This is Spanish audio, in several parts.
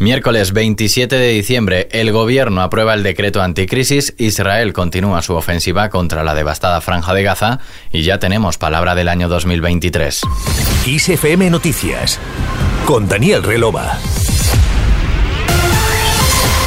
Miércoles 27 de diciembre, el gobierno aprueba el decreto anticrisis, Israel continúa su ofensiva contra la devastada franja de Gaza y ya tenemos palabra del año 2023. ISFM Noticias con Daniel Relova.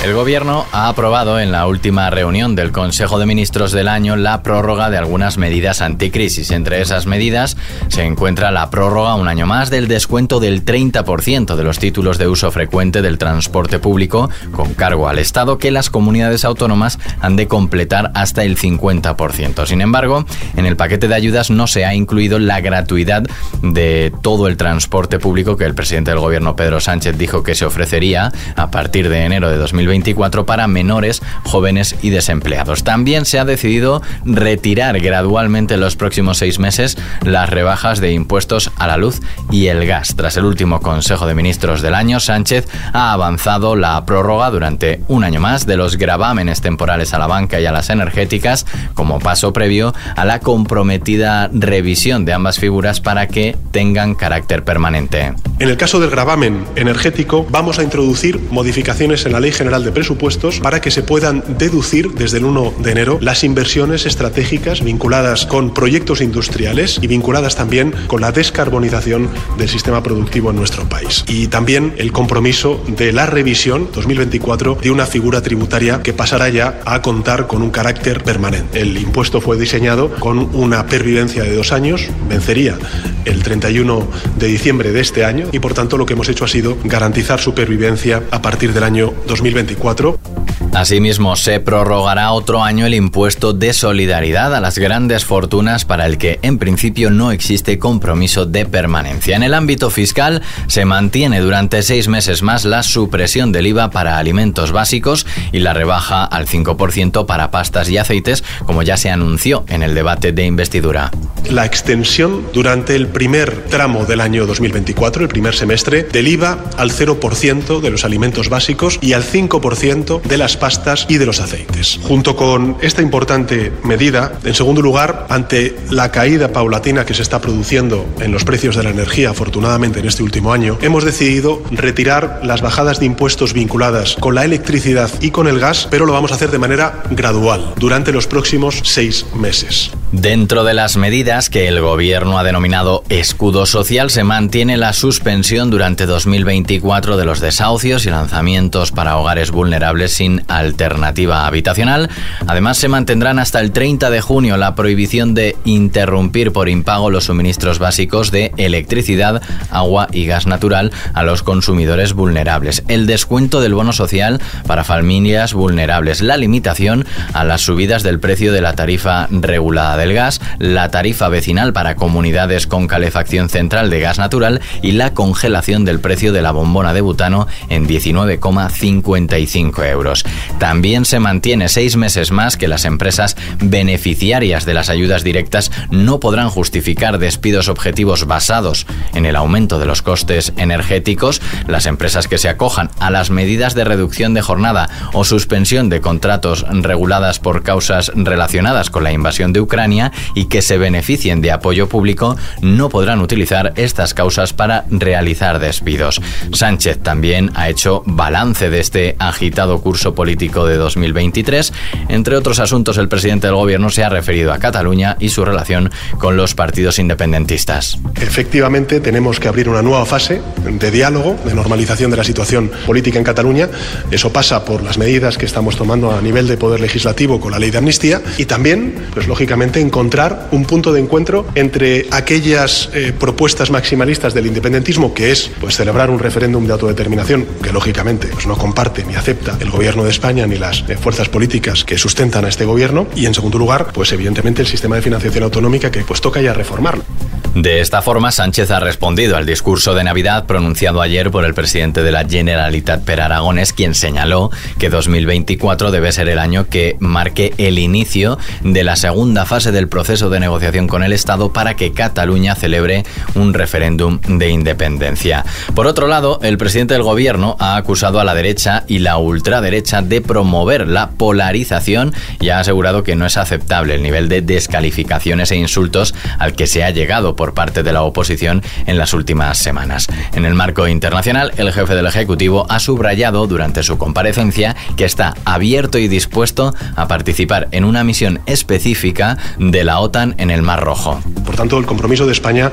El Gobierno ha aprobado en la última reunión del Consejo de Ministros del año la prórroga de algunas medidas anticrisis. Entre esas medidas se encuentra la prórroga un año más del descuento del 30% de los títulos de uso frecuente del transporte público con cargo al Estado que las comunidades autónomas han de completar hasta el 50%. Sin embargo, en el paquete de ayudas no se ha incluido la gratuidad de todo el transporte público que el presidente del Gobierno Pedro Sánchez dijo que se ofrecería a partir de enero de 2020 24 para menores, jóvenes y desempleados. También se ha decidido retirar gradualmente en los próximos seis meses las rebajas de impuestos a la luz y el gas. Tras el último Consejo de Ministros del año, Sánchez ha avanzado la prórroga durante un año más de los gravámenes temporales a la banca y a las energéticas como paso previo a la comprometida revisión de ambas figuras para que tengan carácter permanente. En el caso del gravamen energético, vamos a introducir modificaciones en la Ley General de Presupuestos para que se puedan deducir desde el 1 de enero las inversiones estratégicas vinculadas con proyectos industriales y vinculadas también con la descarbonización del sistema productivo en nuestro país. Y también el compromiso de la revisión 2024 de una figura tributaria que pasará ya a contar con un carácter permanente. El impuesto fue diseñado con una pervivencia de dos años, vencería el 31 de diciembre de este año y por tanto lo que hemos hecho ha sido garantizar su pervivencia a partir del año 2024 1984 Asimismo, se prorrogará otro año el impuesto de solidaridad a las grandes fortunas para el que en principio no existe compromiso de permanencia. En el ámbito fiscal se mantiene durante seis meses más la supresión del IVA para alimentos básicos y la rebaja al 5% para pastas y aceites, como ya se anunció en el debate de investidura. La extensión durante el primer tramo del año 2024, el primer semestre, del IVA al 0% de los alimentos básicos y al 5% de las pastas y de los aceites. Junto con esta importante medida, en segundo lugar, ante la caída paulatina que se está produciendo en los precios de la energía, afortunadamente en este último año, hemos decidido retirar las bajadas de impuestos vinculadas con la electricidad y con el gas, pero lo vamos a hacer de manera gradual durante los próximos seis meses. Dentro de las medidas que el gobierno ha denominado escudo social, se mantiene la suspensión durante 2024 de los desahucios y lanzamientos para hogares vulnerables sin alternativa habitacional. Además, se mantendrán hasta el 30 de junio la prohibición de interrumpir por impago los suministros básicos de electricidad, agua y gas natural a los consumidores vulnerables. El descuento del bono social para familias vulnerables. La limitación a las subidas del precio de la tarifa regulada del gas. La tarifa vecinal para comunidades con calefacción central de gas natural y la congelación del precio de la bombona de butano en 19,50 euros. También se mantiene seis meses más que las empresas beneficiarias de las ayudas directas no podrán justificar despidos objetivos basados en el aumento de los costes energéticos. Las empresas que se acojan a las medidas de reducción de jornada o suspensión de contratos reguladas por causas relacionadas con la invasión de Ucrania y que se beneficien de apoyo público no podrán utilizar estas causas para realizar despidos. Sánchez también ha hecho balance de este agitado curso político de 2023. Entre otros asuntos, el presidente del gobierno se ha referido a Cataluña y su relación con los partidos independentistas. Efectivamente, tenemos que abrir una nueva fase de diálogo, de normalización de la situación política en Cataluña. Eso pasa por las medidas que estamos tomando a nivel de poder legislativo con la ley de amnistía y también, pues lógicamente, encontrar un punto de encuentro entre aquellas eh, propuestas maximalistas del independentismo, que es pues celebrar un referéndum de autodeterminación, que lógicamente pues, no comparte ni acepta el gobierno de España ni las eh, fuerzas políticas que sustentan a este gobierno y en segundo lugar, pues evidentemente el sistema de financiación autonómica que pues toca ya reformarlo. De esta forma, Sánchez ha respondido al discurso de Navidad pronunciado ayer por el presidente de la Generalitat Per Aragones, quien señaló que 2024 debe ser el año que marque el inicio de la segunda fase del proceso de negociación con el Estado para que Cataluña celebre un referéndum de independencia. Por otro lado, el presidente del gobierno ha acusado a la derecha y la ultraderecha de promover la polarización y ha asegurado que no es aceptable el nivel de descalificaciones e insultos al que se ha llegado por parte de la oposición en las últimas semanas. En el marco internacional, el jefe del Ejecutivo ha subrayado durante su comparecencia que está abierto y dispuesto a participar en una misión específica de la OTAN en el Mar Rojo. Por tanto, el compromiso de España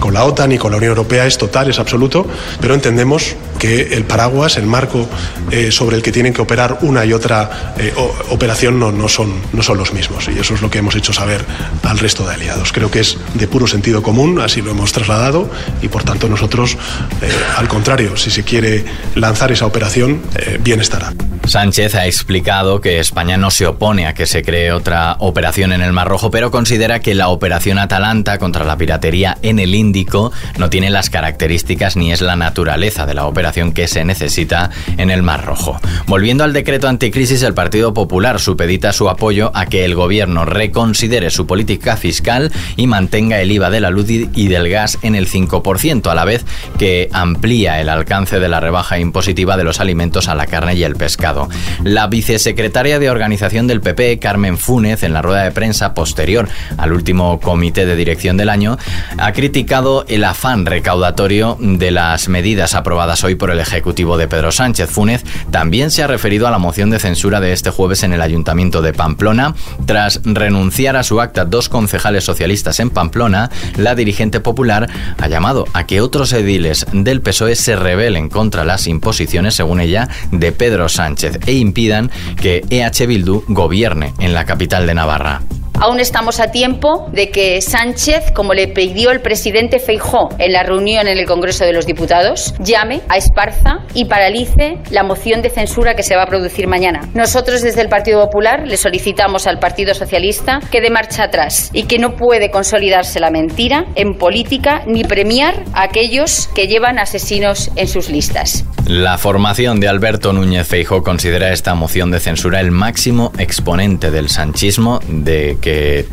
con la OTAN y con la Unión Europea es total, es absoluto, pero entendemos que el paraguas, el marco eh, sobre el que tienen que operar una y otra eh, operación no, no, son, no son los mismos. Y eso es lo que hemos hecho saber al resto de aliados. Creo que es de puro sentido común, así lo hemos trasladado y por tanto nosotros, eh, al contrario, si se quiere lanzar esa operación, bien estará. Sánchez ha explicado que España no se opone a que se cree otra operación en el Mar Rojo, pero considera que la operación Atalanta contra la piratería en el Índico no tiene las características ni es la naturaleza de la operación que se necesita en el Mar Rojo. Volviendo al decreto anticrisis, el Partido Popular supedita su apoyo a que el gobierno reconsidere su política fiscal y mantenga el IVA de la luz y del gas en el 5%, a la vez que amplía el alcance de la rebaja impositiva de los alimentos a la carne y el pescado. La vicesecretaria de organización del PP, Carmen Fúnez, en la rueda de prensa posterior al último comité de dirección del año, ha criticado el afán recaudatorio de las medidas aprobadas hoy por el Ejecutivo de Pedro Sánchez. Fúnez también se ha referido a la moción de censura de este jueves en el Ayuntamiento de Pamplona. Tras renunciar a su acta dos concejales socialistas en Pamplona, la dirigente popular ha llamado a que otros ediles del PSOE se rebelen contra las imposiciones, según ella, de Pedro Sánchez e impidan que EH Bildu gobierne en la capital de Navarra. Aún estamos a tiempo de que Sánchez, como le pidió el presidente Feijó en la reunión en el Congreso de los Diputados, llame a Esparza y paralice la moción de censura que se va a producir mañana. Nosotros desde el Partido Popular le solicitamos al Partido Socialista que dé marcha atrás y que no puede consolidarse la mentira en política ni premiar a aquellos que llevan asesinos en sus listas. La formación de Alberto Núñez Feijó considera esta moción de censura el máximo exponente del sanchismo de que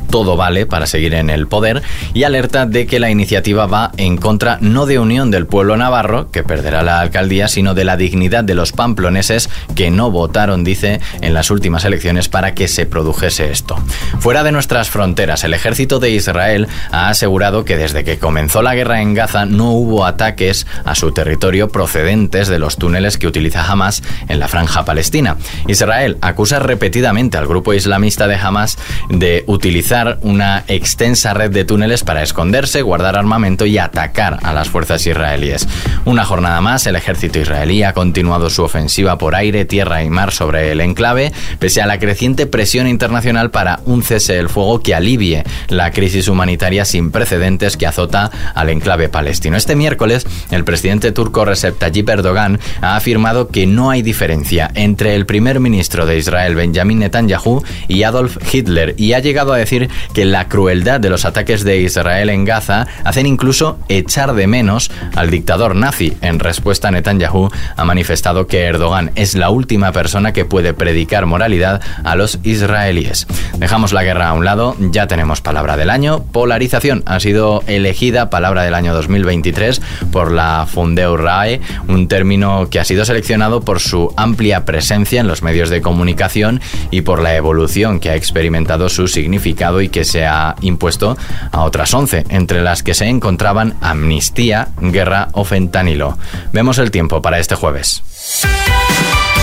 todo vale para seguir en el poder y alerta de que la iniciativa va en contra no de unión del pueblo navarro, que perderá la alcaldía, sino de la dignidad de los pamploneses que no votaron, dice, en las últimas elecciones para que se produjese esto. Fuera de nuestras fronteras, el ejército de Israel ha asegurado que desde que comenzó la guerra en Gaza no hubo ataques a su territorio procedentes de los túneles que utiliza Hamas en la franja palestina. Israel acusa repetidamente al grupo islamista de Hamas de utilizar una extensa red de túneles para esconderse, guardar armamento y atacar a las fuerzas israelíes. Una jornada más, el ejército israelí ha continuado su ofensiva por aire, tierra y mar sobre el enclave, pese a la creciente presión internacional para un cese del fuego que alivie la crisis humanitaria sin precedentes que azota al enclave palestino. Este miércoles, el presidente turco Recep Tayyip Erdogan ha afirmado que no hay diferencia entre el primer ministro de Israel, Benjamin Netanyahu, y Adolf Hitler, y ha llegado a decir que la crueldad de los ataques de Israel en Gaza hacen incluso echar de menos al dictador nazi. En respuesta, Netanyahu ha manifestado que Erdogan es la última persona que puede predicar moralidad a los israelíes. Dejamos la guerra a un lado, ya tenemos palabra del año. Polarización ha sido elegida palabra del año 2023 por la Fundeu RAE, un término que ha sido seleccionado por su amplia presencia en los medios de comunicación y por la evolución que ha experimentado su significado y que se ha impuesto a otras 11, entre las que se encontraban amnistía, guerra o fentanilo. Vemos el tiempo para este jueves.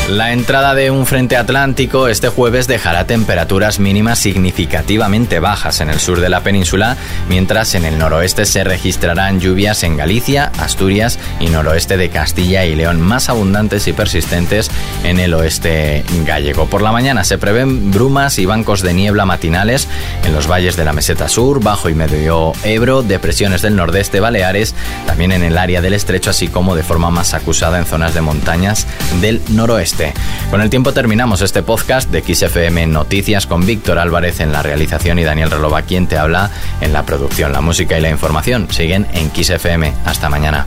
La entrada de un frente atlántico este jueves dejará temperaturas mínimas significativamente bajas en el sur de la península, mientras en el noroeste se registrarán lluvias en Galicia, Asturias y noroeste de Castilla y León, más abundantes y persistentes en el oeste gallego. Por la mañana se prevén brumas y bancos de niebla matinales en los valles de la meseta sur, bajo y medio Ebro, depresiones del nordeste Baleares, también en el área del estrecho, así como de forma más acusada en zonas de montañas del noroeste. Con el tiempo terminamos este podcast de XFM Noticias con Víctor Álvarez en la realización y Daniel Relova quien te habla en la producción. La música y la información siguen en XFM. Hasta mañana.